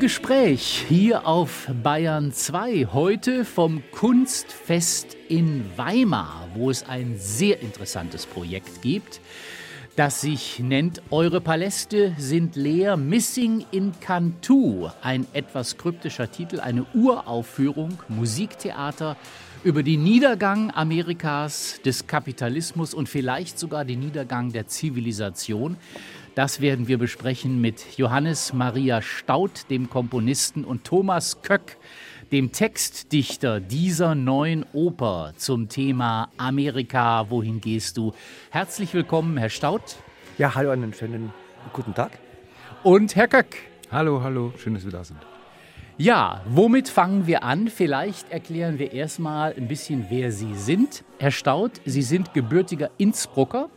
Gespräch hier auf Bayern 2. Heute vom Kunstfest in Weimar, wo es ein sehr interessantes Projekt gibt, das sich nennt Eure Paläste sind leer, Missing in Cantu. Ein etwas kryptischer Titel, eine Uraufführung, Musiktheater über den Niedergang Amerikas, des Kapitalismus und vielleicht sogar den Niedergang der Zivilisation. Das werden wir besprechen mit Johannes Maria Staud, dem Komponisten, und Thomas Köck, dem Textdichter dieser neuen Oper zum Thema Amerika, wohin gehst du? Herzlich willkommen, Herr Staud. Ja, hallo, einen schönen guten Tag. Und Herr Köck. Hallo, hallo, schön, dass wir da sind. Ja, womit fangen wir an? Vielleicht erklären wir erstmal ein bisschen, wer Sie sind. Herr Staud, Sie sind gebürtiger Innsbrucker,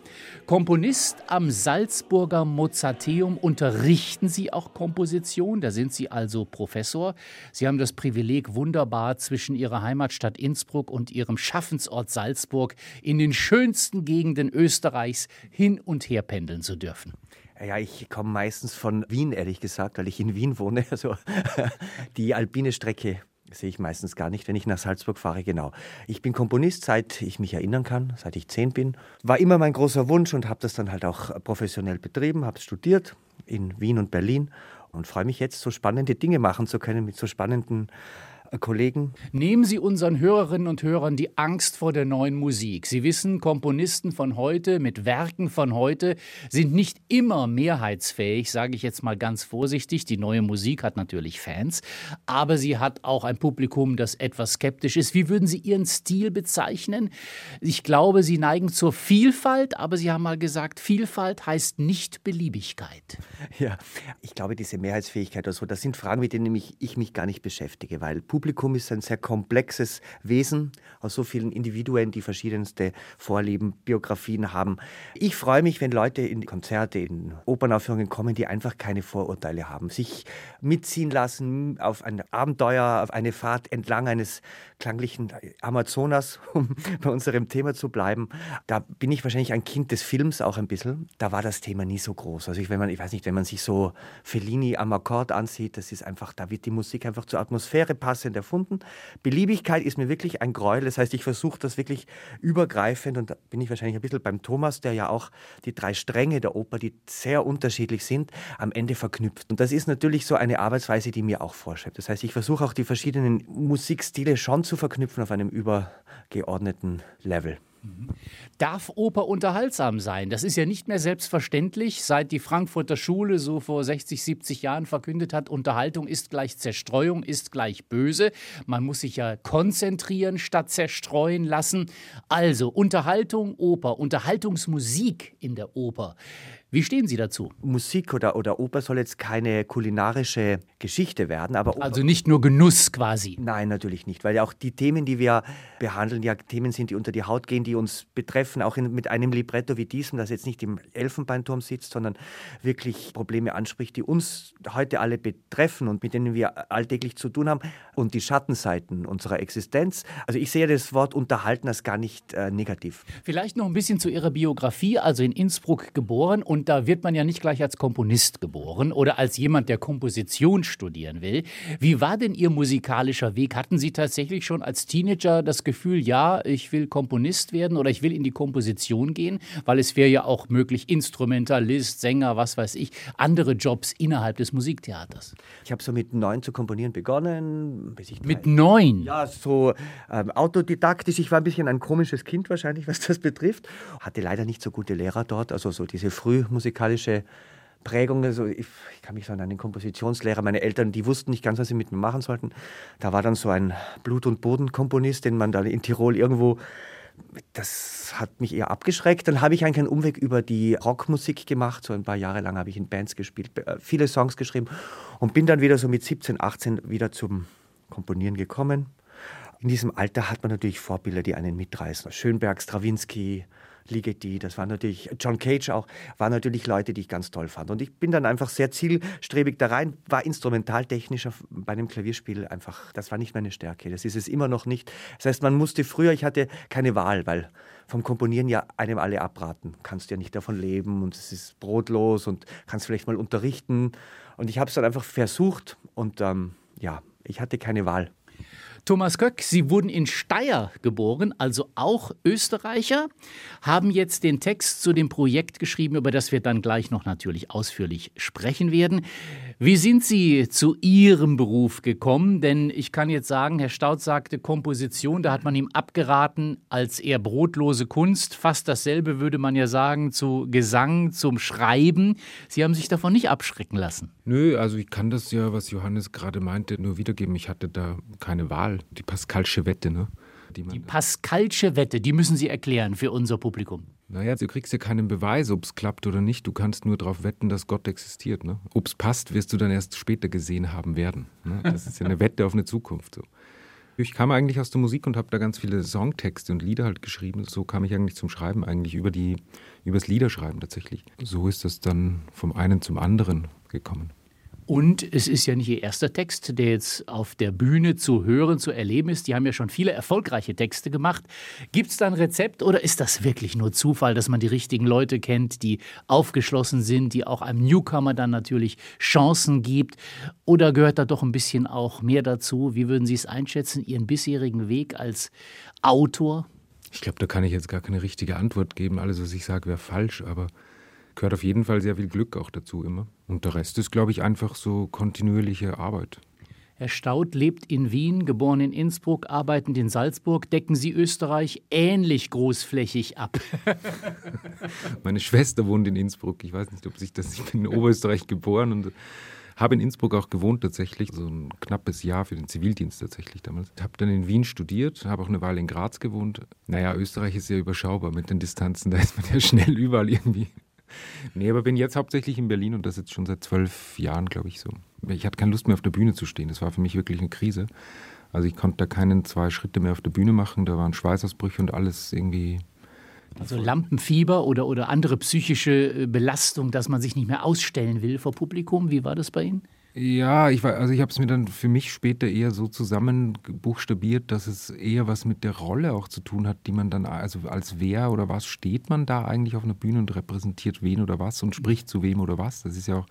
Komponist am Salzburger Mozarteum. Unterrichten Sie auch Komposition? Da sind Sie also Professor. Sie haben das Privileg, wunderbar zwischen Ihrer Heimatstadt Innsbruck und Ihrem Schaffensort Salzburg in den schönsten Gegenden Österreichs hin und her pendeln zu dürfen. Ja, ich komme meistens von Wien, ehrlich gesagt, weil ich in Wien wohne. Also die alpine Strecke sehe ich meistens gar nicht, wenn ich nach Salzburg fahre. Genau. Ich bin Komponist, seit ich mich erinnern kann, seit ich zehn bin. War immer mein großer Wunsch und habe das dann halt auch professionell betrieben, habe studiert in Wien und Berlin und freue mich jetzt, so spannende Dinge machen zu können mit so spannenden Kollegen. Nehmen Sie unseren Hörerinnen und Hörern die Angst vor der neuen Musik. Sie wissen, Komponisten von heute mit Werken von heute sind nicht immer mehrheitsfähig, sage ich jetzt mal ganz vorsichtig. Die neue Musik hat natürlich Fans, aber sie hat auch ein Publikum, das etwas skeptisch ist. Wie würden Sie Ihren Stil bezeichnen? Ich glaube, Sie neigen zur Vielfalt, aber Sie haben mal gesagt, Vielfalt heißt nicht Beliebigkeit. Ja, ich glaube, diese Mehrheitsfähigkeit oder so, das sind Fragen, mit denen ich, ich mich gar nicht beschäftige, weil Publikum Publikum ist ein sehr komplexes Wesen aus so vielen Individuen, die verschiedenste Vorlieben, Biografien haben. Ich freue mich, wenn Leute in Konzerte, in Opernaufführungen kommen, die einfach keine Vorurteile haben, sich mitziehen lassen auf ein Abenteuer, auf eine Fahrt entlang eines klanglichen Amazonas, um bei unserem Thema zu bleiben. Da bin ich wahrscheinlich ein Kind des Films auch ein bisschen. Da war das Thema nie so groß. Also ich, wenn man, ich weiß nicht, wenn man sich so Fellini am Akkord ansieht, das ist einfach, da wird die Musik einfach zur Atmosphäre passen Prozent erfunden. Beliebigkeit ist mir wirklich ein Gräuel. Das heißt, ich versuche das wirklich übergreifend und da bin ich wahrscheinlich ein bisschen beim Thomas, der ja auch die drei Stränge der Oper, die sehr unterschiedlich sind, am Ende verknüpft. Und das ist natürlich so eine Arbeitsweise, die mir auch vorschreibt. Das heißt, ich versuche auch die verschiedenen Musikstile schon zu verknüpfen auf einem übergeordneten Level. Darf Oper unterhaltsam sein? Das ist ja nicht mehr selbstverständlich, seit die Frankfurter Schule so vor 60, 70 Jahren verkündet hat, Unterhaltung ist gleich Zerstreuung, ist gleich böse. Man muss sich ja konzentrieren statt zerstreuen lassen. Also Unterhaltung, Oper, Unterhaltungsmusik in der Oper. Wie stehen Sie dazu? Musik oder, oder Oper soll jetzt keine kulinarische Geschichte werden, aber Oper also nicht nur Genuss quasi. Nein, natürlich nicht, weil ja auch die Themen, die wir behandeln, ja Themen sind, die unter die Haut gehen, die uns betreffen, auch in, mit einem Libretto wie diesem, das jetzt nicht im Elfenbeinturm sitzt, sondern wirklich Probleme anspricht, die uns heute alle betreffen und mit denen wir alltäglich zu tun haben und die Schattenseiten unserer Existenz. Also ich sehe das Wort unterhalten als gar nicht äh, negativ. Vielleicht noch ein bisschen zu Ihrer Biografie, also in Innsbruck geboren und und da wird man ja nicht gleich als Komponist geboren oder als jemand, der Komposition studieren will. Wie war denn Ihr musikalischer Weg? Hatten Sie tatsächlich schon als Teenager das Gefühl, ja, ich will Komponist werden oder ich will in die Komposition gehen? Weil es wäre ja auch möglich, Instrumentalist, Sänger, was weiß ich, andere Jobs innerhalb des Musiktheaters. Ich habe so mit neun zu komponieren begonnen. mit neun? Ja, so ähm, autodidaktisch. Ich war ein bisschen ein komisches Kind wahrscheinlich, was das betrifft. Hatte leider nicht so gute Lehrer dort, also so diese früh musikalische Prägung. Also ich, ich, kann mich so an einen Kompositionslehrer, meine Eltern, die wussten nicht ganz, was sie mit mir machen sollten. Da war dann so ein Blut- und Bodenkomponist, den man da in Tirol irgendwo das hat mich eher abgeschreckt. Dann habe ich eigentlich einen Umweg über die Rockmusik gemacht. So ein paar Jahre lang habe ich in Bands gespielt, äh, viele Songs geschrieben und bin dann wieder so mit 17, 18 wieder zum Komponieren gekommen. In diesem Alter hat man natürlich Vorbilder, die einen mitreißen. Schönberg, Stravinsky, Ligeti, das war natürlich, John Cage auch, waren natürlich Leute, die ich ganz toll fand. Und ich bin dann einfach sehr zielstrebig da rein, war instrumentaltechnischer bei dem Klavierspiel einfach, das war nicht meine Stärke. Das ist es immer noch nicht. Das heißt, man musste früher, ich hatte keine Wahl, weil vom Komponieren ja einem alle abraten. Kannst ja nicht davon leben und es ist brotlos und kannst vielleicht mal unterrichten. Und ich habe es dann einfach versucht und ähm, ja, ich hatte keine Wahl. Thomas Köck, Sie wurden in Steyr geboren, also auch Österreicher, haben jetzt den Text zu dem Projekt geschrieben, über das wir dann gleich noch natürlich ausführlich sprechen werden. Wie sind Sie zu Ihrem Beruf gekommen? Denn ich kann jetzt sagen, Herr Staud sagte Komposition, da hat man ihm abgeraten als eher brotlose Kunst. Fast dasselbe würde man ja sagen zu Gesang, zum Schreiben. Sie haben sich davon nicht abschrecken lassen. Nö, also ich kann das ja, was Johannes gerade meinte, nur wiedergeben. Ich hatte da keine Wahl. Die Pascalsche Wette, ne? Die, die Pascalsche Wette, die müssen Sie erklären für unser Publikum. Naja, du kriegst ja keinen Beweis, ob es klappt oder nicht. Du kannst nur darauf wetten, dass Gott existiert. Ne? Ob es passt, wirst du dann erst später gesehen haben werden. Ne? Das ist ja eine Wette auf eine Zukunft. So. Ich kam eigentlich aus der Musik und habe da ganz viele Songtexte und Lieder halt geschrieben. So kam ich eigentlich zum Schreiben, eigentlich über die, übers Liederschreiben tatsächlich. So ist das dann vom einen zum anderen gekommen. Und es ist ja nicht Ihr erster Text, der jetzt auf der Bühne zu hören, zu erleben ist. Die haben ja schon viele erfolgreiche Texte gemacht. Gibt es da ein Rezept oder ist das wirklich nur Zufall, dass man die richtigen Leute kennt, die aufgeschlossen sind, die auch einem Newcomer dann natürlich Chancen gibt? Oder gehört da doch ein bisschen auch mehr dazu? Wie würden Sie es einschätzen, Ihren bisherigen Weg als Autor? Ich glaube, da kann ich jetzt gar keine richtige Antwort geben. Alles, was ich sage, wäre falsch, aber gehört auf jeden Fall sehr viel Glück auch dazu immer. Und der Rest ist, glaube ich, einfach so kontinuierliche Arbeit. Herr Staud lebt in Wien, geboren in Innsbruck, arbeitend in Salzburg. Decken Sie Österreich ähnlich großflächig ab? Meine Schwester wohnt in Innsbruck. Ich weiß nicht, ob sich das. Ich bin in Oberösterreich geboren und habe in Innsbruck auch gewohnt tatsächlich, so ein knappes Jahr für den Zivildienst tatsächlich damals. Habe dann in Wien studiert, habe auch eine Weile in Graz gewohnt. Naja, Österreich ist ja überschaubar mit den Distanzen, da ist man ja schnell überall irgendwie nee, aber bin jetzt hauptsächlich in Berlin und das jetzt schon seit zwölf Jahren, glaube ich, so. Ich hatte keine Lust mehr auf der Bühne zu stehen. Das war für mich wirklich eine Krise. Also ich konnte da keinen zwei Schritte mehr auf der Bühne machen. Da waren Schweißausbrüche und alles irgendwie. Also Lampenfieber oder, oder andere psychische äh, Belastung, dass man sich nicht mehr ausstellen will vor Publikum. Wie war das bei Ihnen? Ja, ich war, also ich habe es mir dann für mich später eher so zusammenbuchstabiert, dass es eher was mit der Rolle auch zu tun hat, die man dann, also als wer oder was steht man da eigentlich auf einer Bühne und repräsentiert wen oder was und spricht zu wem oder was. Das ist ja auch,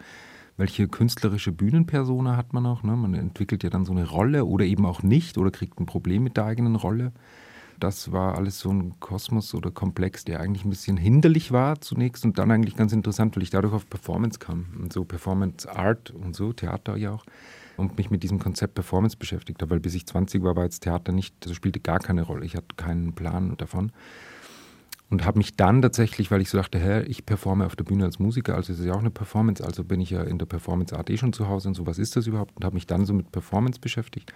welche künstlerische Bühnenpersona hat man auch. Ne? Man entwickelt ja dann so eine Rolle oder eben auch nicht oder kriegt ein Problem mit der eigenen Rolle das war alles so ein Kosmos oder Komplex, der eigentlich ein bisschen hinderlich war zunächst und dann eigentlich ganz interessant, weil ich dadurch auf Performance kam und so Performance Art und so, Theater ja auch und mich mit diesem Konzept Performance beschäftigt habe, weil bis ich 20 war, war jetzt Theater nicht, das spielte gar keine Rolle. Ich hatte keinen Plan davon und habe mich dann tatsächlich, weil ich so dachte, hä, ich performe auf der Bühne als Musiker, also ist es ja auch eine Performance, also bin ich ja in der Performance Art eh schon zu Hause und so, was ist das überhaupt? Und habe mich dann so mit Performance beschäftigt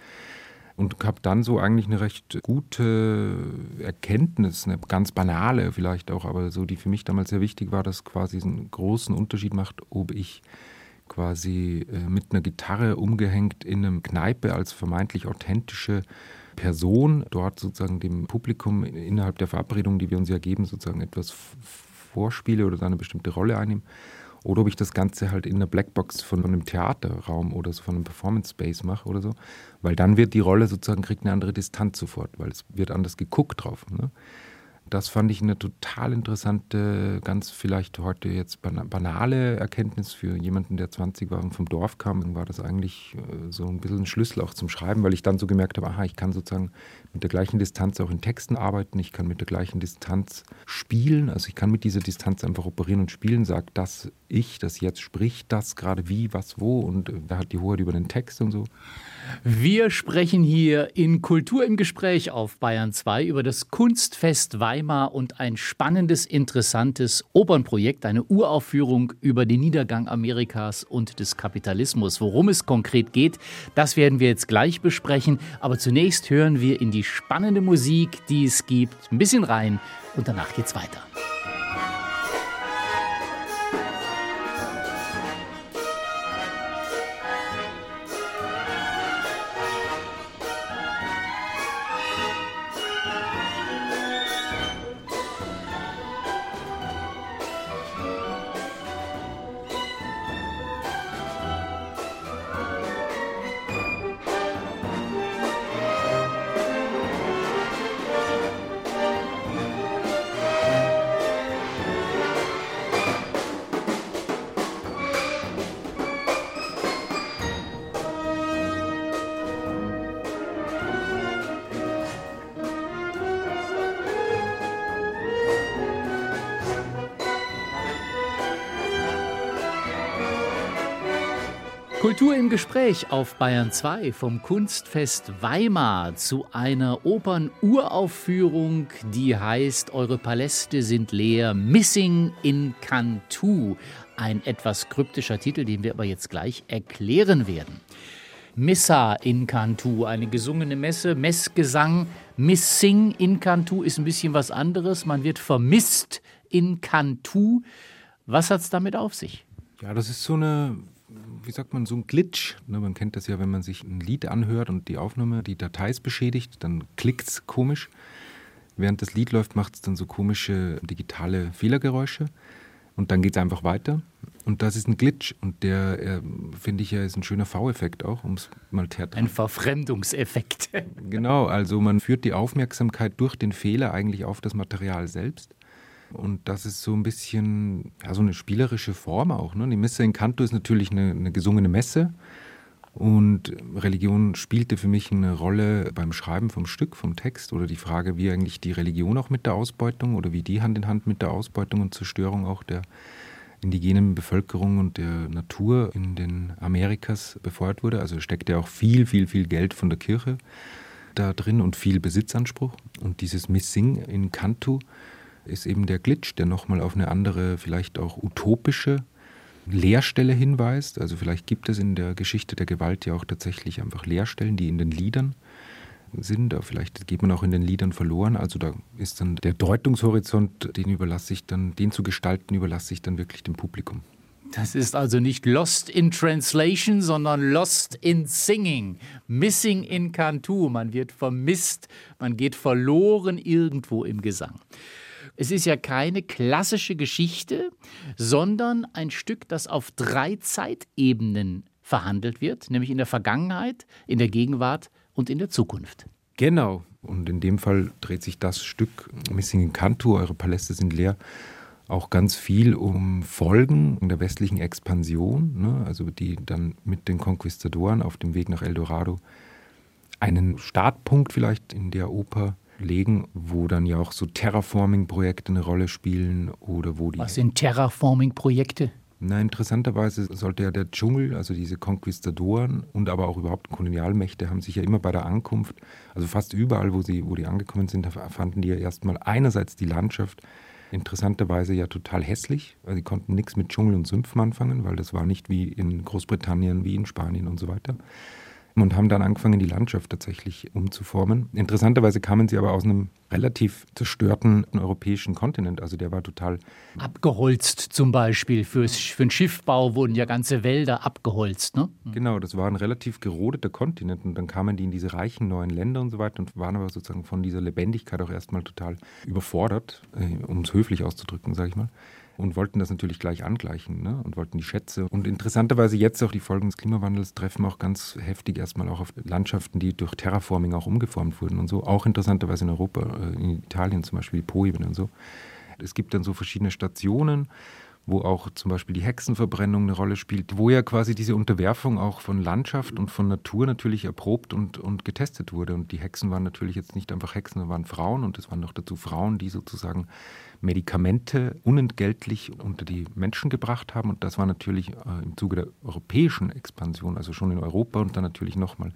und habe dann so eigentlich eine recht gute Erkenntnis, eine ganz banale vielleicht auch, aber so, die für mich damals sehr wichtig war, dass quasi einen großen Unterschied macht, ob ich quasi äh, mit einer Gitarre umgehängt in einem Kneipe als vermeintlich authentische Person dort sozusagen dem Publikum innerhalb der Verabredung, die wir uns ja geben, sozusagen etwas vorspiele oder da eine bestimmte Rolle einnehme oder ob ich das Ganze halt in einer Blackbox von einem Theaterraum oder so von einem Performance Space mache oder so. Weil dann wird die Rolle sozusagen, kriegt eine andere Distanz sofort, weil es wird anders geguckt drauf. Ne? Das fand ich eine total interessante, ganz vielleicht heute jetzt banale Erkenntnis für jemanden, der 20 war und vom Dorf kam. Dann war das eigentlich äh, so ein bisschen ein Schlüssel auch zum Schreiben, weil ich dann so gemerkt habe, aha, ich kann sozusagen mit der gleichen Distanz auch in Texten arbeiten, ich kann mit der gleichen Distanz spielen, also ich kann mit dieser Distanz einfach operieren und spielen, sagt das ich, das jetzt spricht das gerade wie, was, wo und wer hat die Hoheit über den Text und so. Wir sprechen hier in Kultur im Gespräch auf Bayern 2 über das Kunstfest Weimar und ein spannendes, interessantes Opernprojekt, eine Uraufführung über den Niedergang Amerikas und des Kapitalismus. Worum es konkret geht, das werden wir jetzt gleich besprechen. Aber zunächst hören wir in die spannende Musik, die es gibt, ein bisschen rein und danach geht's weiter. Kultur im Gespräch auf Bayern 2 vom Kunstfest Weimar zu einer Opernuraufführung, die heißt Eure Paläste sind leer, Missing in Cantu. Ein etwas kryptischer Titel, den wir aber jetzt gleich erklären werden. Missa in Cantu, eine gesungene Messe, Messgesang. Missing in Cantu ist ein bisschen was anderes. Man wird vermisst in Cantu. Was hat es damit auf sich? Ja, das ist so eine wie sagt man, so ein Glitch. Ne, man kennt das ja, wenn man sich ein Lied anhört und die Aufnahme, die Datei ist beschädigt, dann klickt es komisch. Während das Lied läuft, macht es dann so komische digitale Fehlergeräusche. Und dann geht es einfach weiter. Und das ist ein Glitch. Und der, äh, finde ich ja, ist ein schöner V-Effekt auch, um es mal theatralisch. Ein Verfremdungseffekt. genau, also man führt die Aufmerksamkeit durch den Fehler eigentlich auf das Material selbst. Und das ist so ein bisschen, ja, so eine spielerische Form auch. Ne? Die Messe in Canto ist natürlich eine, eine gesungene Messe. Und Religion spielte für mich eine Rolle beim Schreiben vom Stück, vom Text oder die Frage, wie eigentlich die Religion auch mit der Ausbeutung oder wie die Hand in Hand mit der Ausbeutung und Zerstörung auch der indigenen Bevölkerung und der Natur in den Amerikas befeuert wurde. Also steckt ja auch viel, viel, viel Geld von der Kirche da drin und viel Besitzanspruch. Und dieses Missing in Cantu ist eben der Glitch, der nochmal auf eine andere, vielleicht auch utopische Leerstelle hinweist. Also vielleicht gibt es in der Geschichte der Gewalt ja auch tatsächlich einfach Leerstellen, die in den Liedern sind. Vielleicht geht man auch in den Liedern verloren. Also da ist dann der Deutungshorizont, den überlasse ich dann, den zu gestalten, überlasse ich dann wirklich dem Publikum. Das ist also nicht Lost in Translation, sondern Lost in Singing. Missing in Cantu. Man wird vermisst, man geht verloren irgendwo im Gesang. Es ist ja keine klassische Geschichte, sondern ein Stück, das auf drei Zeitebenen verhandelt wird, nämlich in der Vergangenheit, in der Gegenwart und in der Zukunft. Genau. Und in dem Fall dreht sich das Stück Missing in Cantu, Eure Paläste sind leer, auch ganz viel um Folgen der westlichen Expansion, ne? also die dann mit den Konquistadoren auf dem Weg nach Eldorado einen Startpunkt vielleicht in der Oper legen, wo dann ja auch so Terraforming-Projekte eine Rolle spielen oder wo die. Was sind Terraforming-Projekte? Na, interessanterweise sollte ja der Dschungel, also diese Konquistadoren und aber auch überhaupt Kolonialmächte haben sich ja immer bei der Ankunft, also fast überall, wo sie, wo die angekommen sind, fanden die ja erstmal einerseits die Landschaft interessanterweise ja total hässlich. Also sie konnten nichts mit Dschungel und Sümpfen anfangen, weil das war nicht wie in Großbritannien, wie in Spanien und so weiter und haben dann angefangen, die Landschaft tatsächlich umzuformen. Interessanterweise kamen sie aber aus einem relativ zerstörten europäischen Kontinent. Also der war total. Abgeholzt zum Beispiel. Für's, für den Schiffbau wurden ja ganze Wälder abgeholzt. Ne? Mhm. Genau, das war ein relativ gerodeter Kontinent. Und dann kamen die in diese reichen neuen Länder und so weiter und waren aber sozusagen von dieser Lebendigkeit auch erstmal total überfordert, äh, um es höflich auszudrücken, sage ich mal und wollten das natürlich gleich angleichen ne? und wollten die Schätze. Und interessanterweise jetzt auch die Folgen des Klimawandels treffen auch ganz heftig erstmal auch auf Landschaften, die durch Terraforming auch umgeformt wurden und so. Auch interessanterweise in Europa, äh, in Italien zum Beispiel, die Po-Ebene und so. Es gibt dann so verschiedene Stationen wo auch zum Beispiel die Hexenverbrennung eine Rolle spielt, wo ja quasi diese Unterwerfung auch von Landschaft und von Natur natürlich erprobt und, und getestet wurde. Und die Hexen waren natürlich jetzt nicht einfach Hexen, sondern waren Frauen und es waren noch dazu Frauen, die sozusagen Medikamente unentgeltlich unter die Menschen gebracht haben. Und das war natürlich äh, im Zuge der europäischen Expansion, also schon in Europa und dann natürlich nochmal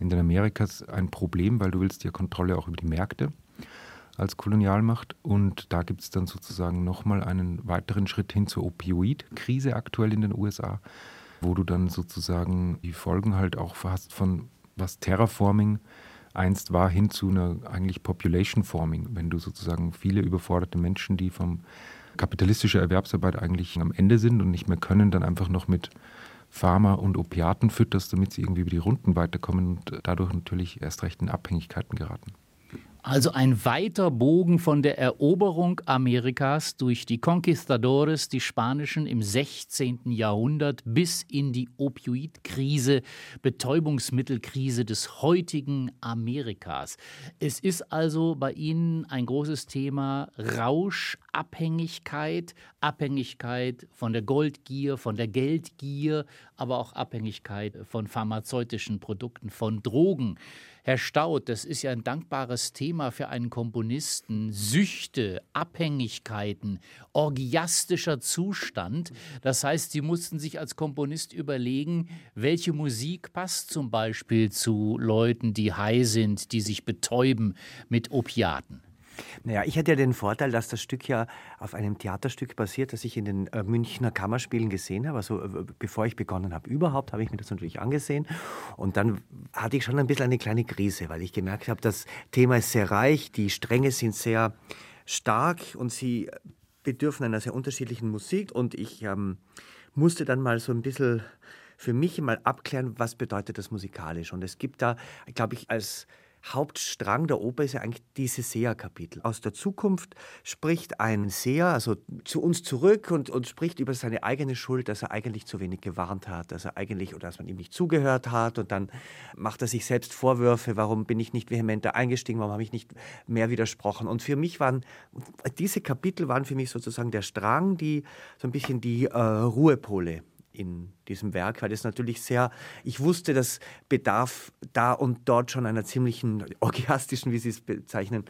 in den Amerikas ein Problem, weil du willst ja Kontrolle auch über die Märkte als Kolonialmacht. Und da gibt es dann sozusagen nochmal einen weiteren Schritt hin zur Opioid-Krise aktuell in den USA, wo du dann sozusagen die Folgen halt auch hast von was Terraforming einst war, hin zu einer eigentlich Population Forming, wenn du sozusagen viele überforderte Menschen, die vom kapitalistischer Erwerbsarbeit eigentlich am Ende sind und nicht mehr können, dann einfach noch mit Pharma und Opiaten fütterst, damit sie irgendwie über die Runden weiterkommen und dadurch natürlich erst recht in Abhängigkeiten geraten. Also ein weiter Bogen von der Eroberung Amerikas durch die Conquistadores, die Spanischen im 16. Jahrhundert, bis in die Opioidkrise, Betäubungsmittelkrise des heutigen Amerikas. Es ist also bei Ihnen ein großes Thema Rauschabhängigkeit, Abhängigkeit von der Goldgier, von der Geldgier, aber auch Abhängigkeit von pharmazeutischen Produkten, von Drogen. Herr Staud, das ist ja ein dankbares Thema für einen Komponisten. Süchte, Abhängigkeiten, orgiastischer Zustand. Das heißt, Sie mussten sich als Komponist überlegen, welche Musik passt zum Beispiel zu Leuten, die high sind, die sich betäuben mit Opiaten. Naja, ich hatte ja den Vorteil, dass das Stück ja auf einem Theaterstück basiert, das ich in den äh, Münchner Kammerspielen gesehen habe. Also äh, bevor ich begonnen habe, überhaupt habe ich mir das natürlich angesehen. Und dann hatte ich schon ein bisschen eine kleine Krise, weil ich gemerkt habe, das Thema ist sehr reich, die Stränge sind sehr stark und sie bedürfen einer sehr unterschiedlichen Musik. Und ich ähm, musste dann mal so ein bisschen für mich mal abklären, was bedeutet das musikalisch. Und es gibt da, glaube ich, als Hauptstrang der Oper ist ja eigentlich dieses Seherkapitel. Aus der Zukunft spricht ein Seher also zu uns zurück und, und spricht über seine eigene Schuld, dass er eigentlich zu wenig gewarnt hat, dass er eigentlich oder dass man ihm nicht zugehört hat und dann macht er sich selbst Vorwürfe, warum bin ich nicht vehementer eingestiegen, warum habe ich nicht mehr widersprochen. Und für mich waren diese Kapitel waren für mich sozusagen der Strang, die so ein bisschen die äh, Ruhepole in diesem Werk, weil es natürlich sehr, ich wusste, dass bedarf da und dort schon einer ziemlichen orgiastischen, wie Sie es bezeichnen,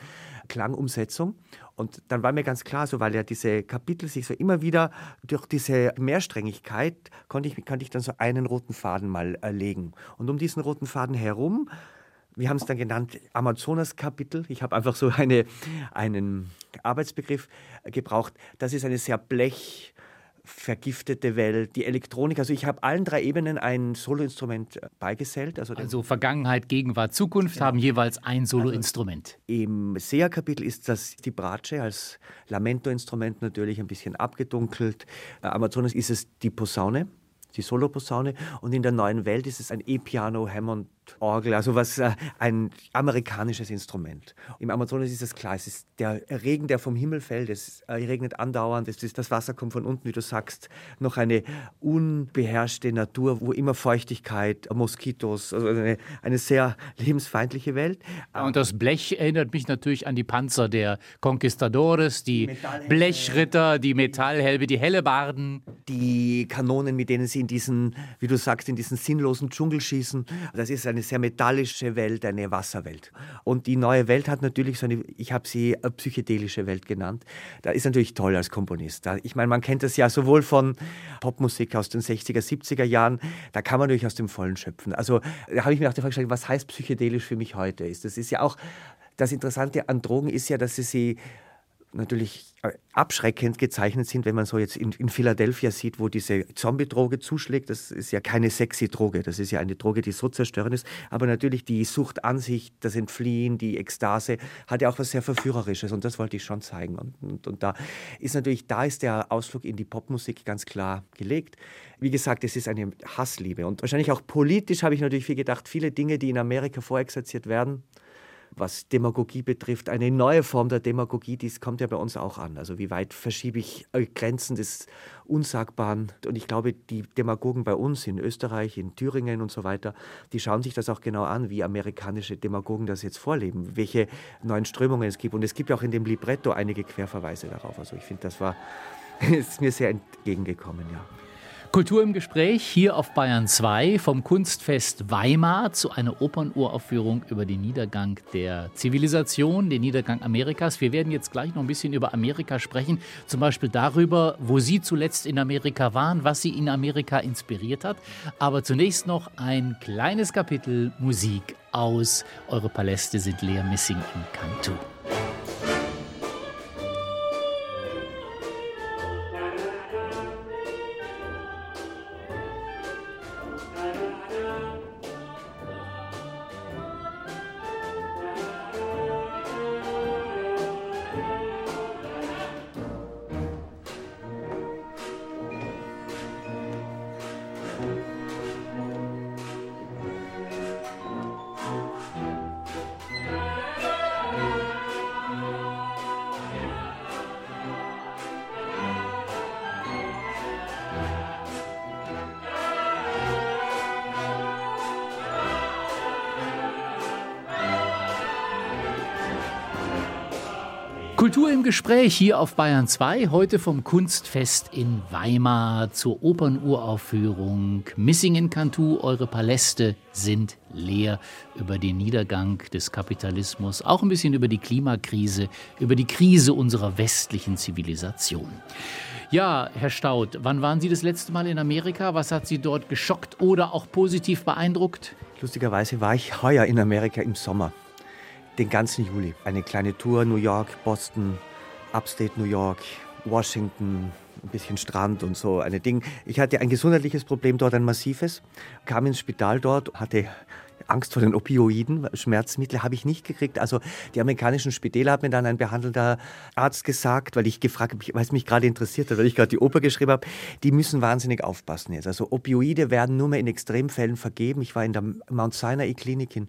Klangumsetzung. Und dann war mir ganz klar, so weil ja diese Kapitel sich so immer wieder durch diese Mehrsträngigkeit konnte ich, konnte ich dann so einen roten Faden mal erlegen. Und um diesen roten Faden herum wir haben es dann genannt Amazonas-Kapitel. Ich habe einfach so eine, einen Arbeitsbegriff gebraucht. Das ist eine sehr blech, vergiftete Welt, die Elektronik. Also ich habe allen drei Ebenen ein Soloinstrument äh, beigesellt. Also, also Vergangenheit, Gegenwart, Zukunft genau. haben jeweils ein Soloinstrument. Also Im Seher-Kapitel ist das die Bratsche als Lamento-Instrument natürlich ein bisschen abgedunkelt. Äh, Amazonas ist es die Posaune die Soloposaune und in der neuen Welt ist es ein E-Piano, Hammond Orgel, also was äh, ein amerikanisches Instrument. Im Amazonas ist es klar, es ist der Regen, der vom Himmel fällt, es äh, regnet andauernd, es ist, das Wasser kommt von unten, wie du sagst, noch eine unbeherrschte Natur, wo immer Feuchtigkeit, Moskitos, also eine, eine sehr lebensfeindliche Welt. Ja, und das Blech erinnert mich natürlich an die Panzer der Conquistadores, die Blechritter, die Metallhelme, die Hellebarden. Die Kanonen, mit denen sie in diesen, wie du sagst, in diesen sinnlosen Dschungel schießen. Das ist eine sehr metallische Welt, eine Wasserwelt. Und die neue Welt hat natürlich so eine, ich habe sie eine psychedelische Welt genannt. Da ist natürlich toll als Komponist. Ich meine, man kennt das ja sowohl von Popmusik aus den 60er, 70er Jahren, da kann man natürlich aus dem Vollen schöpfen. Also da habe ich mir auch die Frage gestellt, was heißt psychedelisch für mich heute? Das ist ja auch, das Interessante an Drogen ist ja, dass sie sie natürlich äh, abschreckend gezeichnet sind, wenn man so jetzt in, in Philadelphia sieht, wo diese Zombie-Droge zuschlägt. Das ist ja keine sexy Droge, das ist ja eine Droge, die so zerstörend ist. Aber natürlich die Sucht an sich, das Entfliehen, die Ekstase, hat ja auch was sehr Verführerisches und das wollte ich schon zeigen. Und, und, und da ist natürlich, da ist der Ausflug in die Popmusik ganz klar gelegt. Wie gesagt, es ist eine Hassliebe und wahrscheinlich auch politisch habe ich natürlich viel gedacht, viele Dinge, die in Amerika vorexerziert werden, was Demagogie betrifft, eine neue Form der Demagogie, dies kommt ja bei uns auch an. Also wie weit verschiebe ich äh, Grenzen des Unsagbaren? Und ich glaube, die Demagogen bei uns in Österreich, in Thüringen und so weiter, die schauen sich das auch genau an, wie amerikanische Demagogen das jetzt vorleben, welche neuen Strömungen es gibt. Und es gibt ja auch in dem Libretto einige Querverweise darauf. Also ich finde, das war ist mir sehr entgegengekommen, ja. Kultur im Gespräch hier auf Bayern 2 vom Kunstfest Weimar zu einer Opernuraufführung über den Niedergang der Zivilisation, den Niedergang Amerikas. Wir werden jetzt gleich noch ein bisschen über Amerika sprechen, zum Beispiel darüber, wo Sie zuletzt in Amerika waren, was Sie in Amerika inspiriert hat. Aber zunächst noch ein kleines Kapitel Musik aus Eure Paläste sind leer Missing in Cantu. Kultur im Gespräch hier auf Bayern 2, heute vom Kunstfest in Weimar zur Opernuraufführung Missing in Cantu, eure Paläste sind leer über den Niedergang des Kapitalismus, auch ein bisschen über die Klimakrise, über die Krise unserer westlichen Zivilisation. Ja, Herr Staud, wann waren Sie das letzte Mal in Amerika? Was hat Sie dort geschockt oder auch positiv beeindruckt? Lustigerweise war ich heuer in Amerika im Sommer den ganzen Juli. Eine kleine Tour, New York, Boston, Upstate New York, Washington, ein bisschen Strand und so eine Ding. Ich hatte ein gesundheitliches Problem dort, ein massives, kam ins Spital dort, hatte Angst vor den Opioiden, Schmerzmittel habe ich nicht gekriegt. Also die amerikanischen Spitäler hat mir dann ein behandelnder Arzt gesagt, weil ich gefragt habe, weil es mich gerade interessiert hat, weil ich gerade die Oper geschrieben habe, die müssen wahnsinnig aufpassen jetzt. Also Opioide werden nur mehr in Extremfällen vergeben. Ich war in der Mount Sinai Klinik in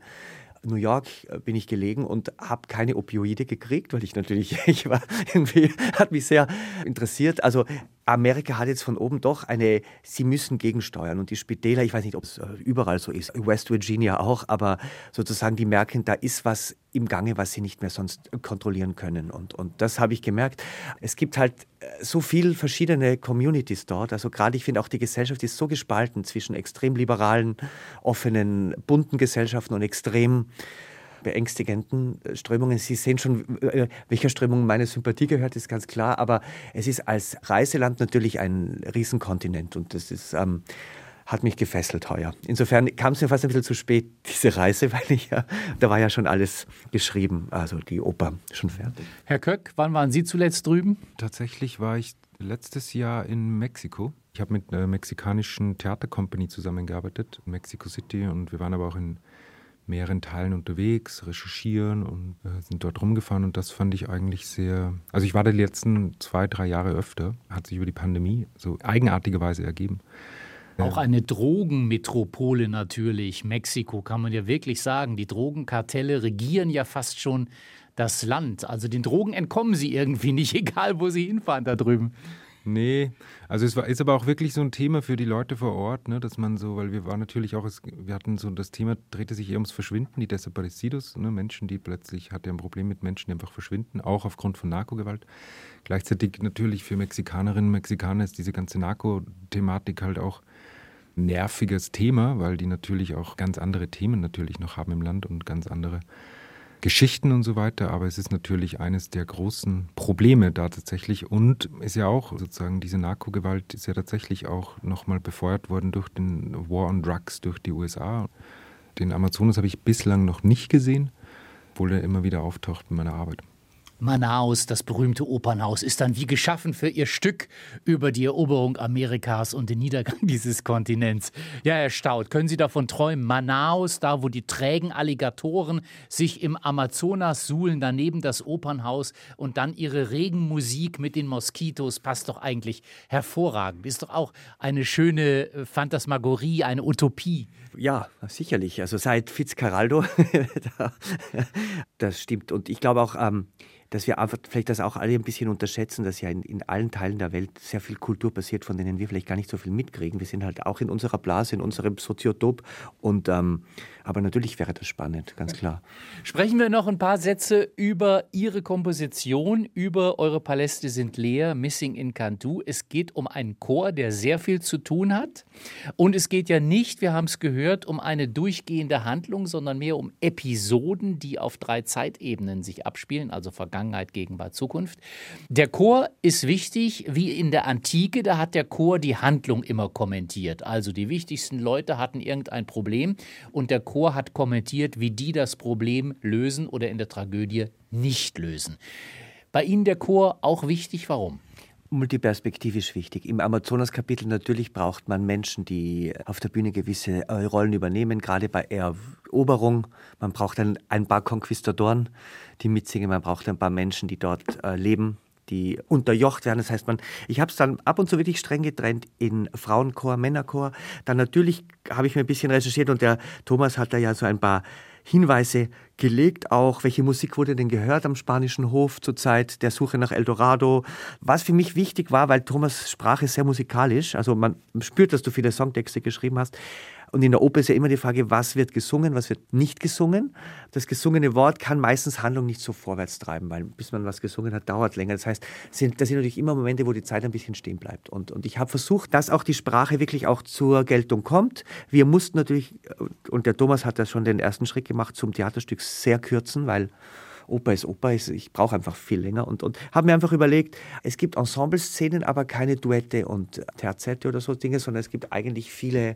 New York äh, bin ich gelegen und habe keine Opioide gekriegt, weil ich natürlich, ich war irgendwie, hat mich sehr interessiert. Also Amerika hat jetzt von oben doch eine, sie müssen gegensteuern und die Spitäler, ich weiß nicht, ob es äh, überall so ist, West Virginia auch, aber sozusagen die merken, da ist was im Gange, was sie nicht mehr sonst kontrollieren können. Und, und das habe ich gemerkt. Es gibt halt äh, so viele verschiedene Communities dort. Also gerade ich finde auch die Gesellschaft ist so gespalten zwischen extrem liberalen, offenen, bunten Gesellschaften und extrem beängstigenden äh, Strömungen. Sie sehen schon, äh, welcher Strömung meine Sympathie gehört, ist ganz klar. Aber es ist als Reiseland natürlich ein Riesenkontinent und das ist, ähm, hat mich gefesselt heuer. Insofern kam es mir fast ein bisschen zu spät, diese Reise, weil ich ja, da war ja schon alles geschrieben, also die Oper schon fertig. Herr Köck, wann waren Sie zuletzt drüben? Tatsächlich war ich letztes Jahr in Mexiko. Ich habe mit einer mexikanischen Theatercompany zusammengearbeitet in Mexico City und wir waren aber auch in mehreren Teilen unterwegs, recherchieren und äh, sind dort rumgefahren und das fand ich eigentlich sehr. Also ich war die letzten zwei, drei Jahre öfter, hat sich über die Pandemie so eigenartigerweise ergeben. Auch eine Drogenmetropole natürlich, Mexiko kann man ja wirklich sagen. Die Drogenkartelle regieren ja fast schon das Land. Also den Drogen entkommen sie irgendwie nicht, egal wo sie hinfahren da drüben. Nee, also es war, ist aber auch wirklich so ein Thema für die Leute vor Ort, ne, dass man so, weil wir waren natürlich auch, wir hatten so, das Thema drehte sich eher ums Verschwinden, die Desaparecidos, ne, Menschen, die plötzlich, hatte ein Problem mit Menschen, die einfach verschwinden, auch aufgrund von Narkogewalt. Gleichzeitig natürlich für Mexikanerinnen und Mexikaner ist diese ganze Narko-Thematik halt auch nerviges Thema, weil die natürlich auch ganz andere Themen natürlich noch haben im Land und ganz andere Geschichten und so weiter, aber es ist natürlich eines der großen Probleme da tatsächlich und ist ja auch sozusagen diese Narkogewalt ist ja tatsächlich auch nochmal befeuert worden durch den War on Drugs durch die USA. Den Amazonas habe ich bislang noch nicht gesehen, obwohl er immer wieder auftaucht in meiner Arbeit. Manaus, das berühmte Opernhaus, ist dann wie geschaffen für ihr Stück über die Eroberung Amerikas und den Niedergang dieses Kontinents. Ja, Herr Staud, können Sie davon träumen? Manaus, da wo die trägen Alligatoren sich im Amazonas suhlen, daneben das Opernhaus und dann ihre Regenmusik mit den Moskitos, passt doch eigentlich hervorragend. Ist doch auch eine schöne äh, Phantasmagorie, eine Utopie. Ja, sicherlich. Also seit Fitzcarraldo, das stimmt. Und ich glaube auch, ähm, dass wir einfach vielleicht das auch alle ein bisschen unterschätzen, dass ja in, in allen Teilen der Welt sehr viel Kultur passiert, von denen wir vielleicht gar nicht so viel mitkriegen. Wir sind halt auch in unserer Blase, in unserem Soziotop. Und, ähm, aber natürlich wäre das spannend, ganz klar. Sprechen wir noch ein paar Sätze über Ihre Komposition, über Eure Paläste sind leer, Missing in Cantu. Es geht um einen Chor, der sehr viel zu tun hat. Und es geht ja nicht, wir haben es gehört, um eine durchgehende Handlung, sondern mehr um Episoden, die auf drei Zeitebenen sich abspielen, also Vergangenheit. Gegenwart, Zukunft. Der Chor ist wichtig, wie in der Antike, da hat der Chor die Handlung immer kommentiert. Also die wichtigsten Leute hatten irgendein Problem und der Chor hat kommentiert, wie die das Problem lösen oder in der Tragödie nicht lösen. Bei Ihnen der Chor auch wichtig, warum? multiperspektivisch wichtig. Im Amazonas-Kapitel natürlich braucht man Menschen, die auf der Bühne gewisse äh, Rollen übernehmen, gerade bei Eroberung. Man braucht ein, ein paar Konquistadoren, die mitsingen. Man braucht ein paar Menschen, die dort äh, leben, die unterjocht werden. Das heißt, man, ich habe es dann ab und zu wirklich streng getrennt in Frauenchor, Männerchor. Dann natürlich habe ich mir ein bisschen recherchiert und der Thomas hat da ja so ein paar Hinweise gelegt, auch welche Musik wurde denn gehört am spanischen Hof zur Zeit der Suche nach Eldorado. Was für mich wichtig war, weil Thomas Sprache sehr musikalisch, also man spürt, dass du viele Songtexte geschrieben hast, Und in der Oper ist ja immer die Frage, was wird gesungen, was wird nicht gesungen. Das gesungene Wort kann meistens Handlung nicht so vorwärts treiben, weil bis man was gesungen hat, dauert länger. Das heißt, sind, das sind natürlich immer Momente, wo die Zeit ein bisschen stehen bleibt. Und, und ich habe versucht, dass auch die Sprache wirklich auch zur Geltung kommt. Wir mussten natürlich, und der Thomas hat da schon den ersten Schritt gemacht, zum Theaterstück sehr kürzen, weil Oper ist Oper, ich brauche einfach viel länger und, und habe mir einfach überlegt, es gibt Ensembleszenen, aber keine Duette und Terzette oder so Dinge, sondern es gibt eigentlich viele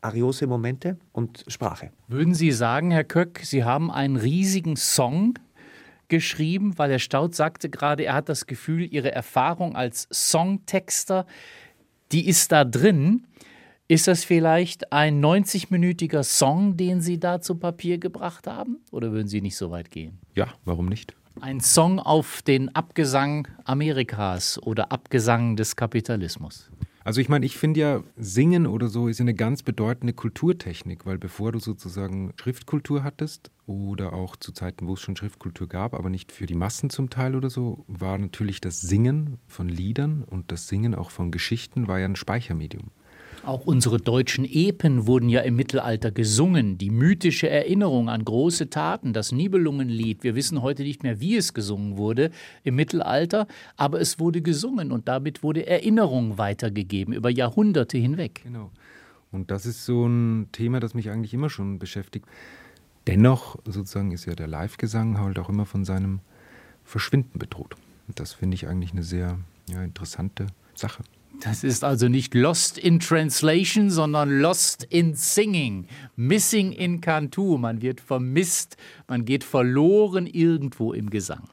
ariose Momente und Sprache. Würden Sie sagen, Herr Köck, Sie haben einen riesigen Song geschrieben, weil Herr Staud sagte gerade, er hat das Gefühl, Ihre Erfahrung als Songtexter, die ist da drin. Ist das vielleicht ein 90-minütiger Song, den Sie da zu Papier gebracht haben? Oder würden Sie nicht so weit gehen? Ja, warum nicht? Ein Song auf den Abgesang Amerikas oder Abgesang des Kapitalismus. Also ich meine, ich finde ja, Singen oder so ist eine ganz bedeutende Kulturtechnik, weil bevor du sozusagen Schriftkultur hattest oder auch zu Zeiten, wo es schon Schriftkultur gab, aber nicht für die Massen zum Teil oder so, war natürlich das Singen von Liedern und das Singen auch von Geschichten war ja ein Speichermedium. Auch unsere deutschen Epen wurden ja im Mittelalter gesungen. Die mythische Erinnerung an große Taten, das Nibelungenlied. Wir wissen heute nicht mehr, wie es gesungen wurde im Mittelalter, aber es wurde gesungen und damit wurde Erinnerung weitergegeben über Jahrhunderte hinweg. Genau. Und das ist so ein Thema, das mich eigentlich immer schon beschäftigt. Dennoch sozusagen ist ja der Live-Gesang halt auch immer von seinem Verschwinden bedroht. Und das finde ich eigentlich eine sehr ja, interessante Sache. Das ist also nicht Lost in Translation, sondern Lost in Singing. Missing in Cantu. Man wird vermisst, man geht verloren irgendwo im Gesang.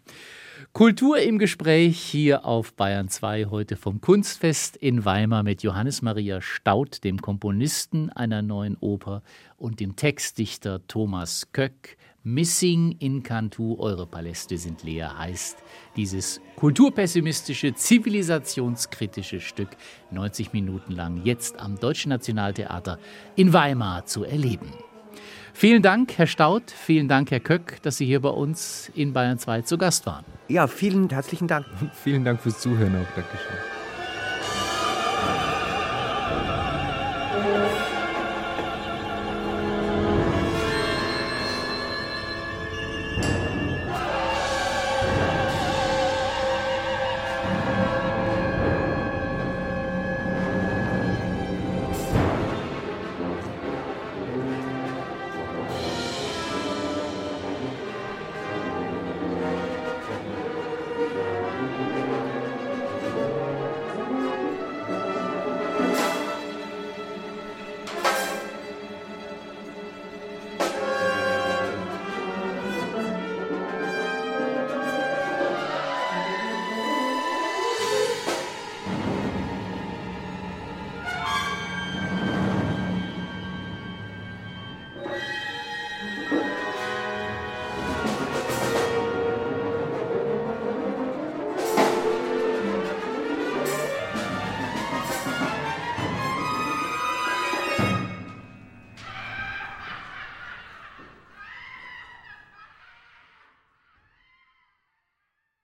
Kultur im Gespräch hier auf Bayern 2 heute vom Kunstfest in Weimar mit Johannes Maria Staud, dem Komponisten einer neuen Oper und dem Textdichter Thomas Köck. Missing in Cantu, eure Paläste sind leer, heißt dieses kulturpessimistische, zivilisationskritische Stück 90 Minuten lang jetzt am Deutschen Nationaltheater in Weimar zu erleben. Vielen Dank, Herr Staud, vielen Dank, Herr Köck, dass Sie hier bei uns in Bayern 2 zu Gast waren. Ja, vielen herzlichen Dank. vielen Dank fürs Zuhören auch. Dankeschön.